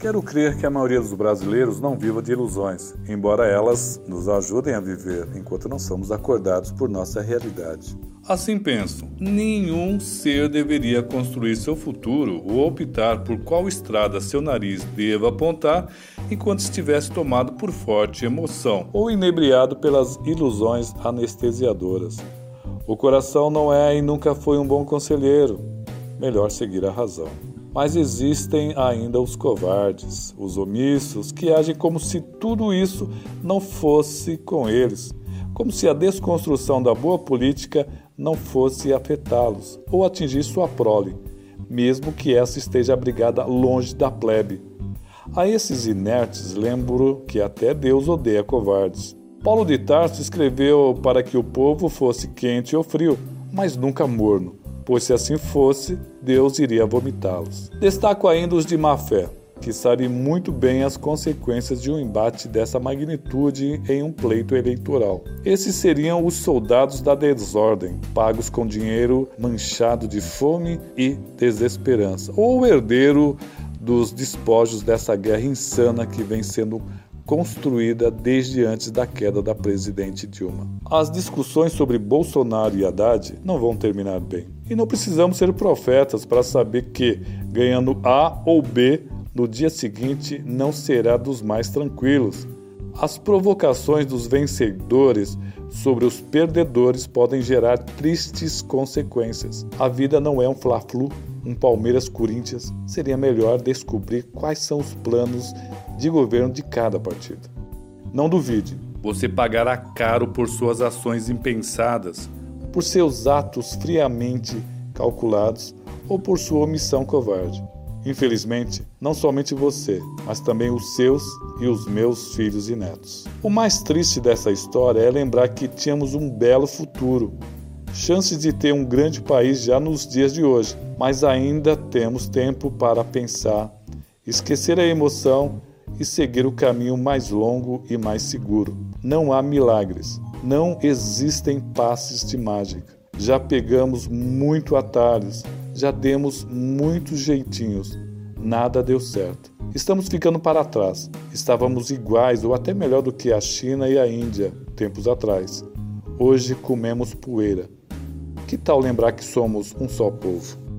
Quero crer que a maioria dos brasileiros não viva de ilusões, embora elas nos ajudem a viver enquanto não somos acordados por nossa realidade. Assim penso, nenhum ser deveria construir seu futuro ou optar por qual estrada seu nariz deva apontar enquanto estivesse tomado por forte emoção ou inebriado pelas ilusões anestesiadoras. O coração não é e nunca foi um bom conselheiro. Melhor seguir a razão. Mas existem ainda os covardes, os omissos, que agem como se tudo isso não fosse com eles, como se a desconstrução da boa política não fosse afetá-los ou atingir sua prole, mesmo que essa esteja abrigada longe da plebe. A esses inertes lembro que até Deus odeia covardes. Paulo de Tarso escreveu para que o povo fosse quente ou frio, mas nunca morno, pois se assim fosse, Deus iria vomitá-los. Destaco ainda os de má fé que sabe muito bem as consequências de um embate dessa magnitude em um pleito eleitoral. Esses seriam os soldados da desordem, pagos com dinheiro manchado de fome e desesperança, ou o herdeiro dos despojos dessa guerra insana que vem sendo construída desde antes da queda da presidente Dilma. As discussões sobre Bolsonaro e Haddad não vão terminar bem. E não precisamos ser profetas para saber que, ganhando A ou B, no dia seguinte não será dos mais tranquilos. As provocações dos vencedores sobre os perdedores podem gerar tristes consequências. A vida não é um Fla-Flu, um Palmeiras-Corinthians. Seria melhor descobrir quais são os planos de governo de cada partido. Não duvide, você pagará caro por suas ações impensadas, por seus atos friamente calculados ou por sua omissão covarde. Infelizmente, não somente você, mas também os seus e os meus filhos e netos. O mais triste dessa história é lembrar que tínhamos um belo futuro, chances de ter um grande país já nos dias de hoje, mas ainda temos tempo para pensar, esquecer a emoção e seguir o caminho mais longo e mais seguro. Não há milagres, não existem passes de mágica. Já pegamos muito atalhos, já demos muitos jeitinhos, nada deu certo. Estamos ficando para trás. Estávamos iguais ou até melhor do que a China e a Índia tempos atrás. Hoje comemos poeira. Que tal lembrar que somos um só povo?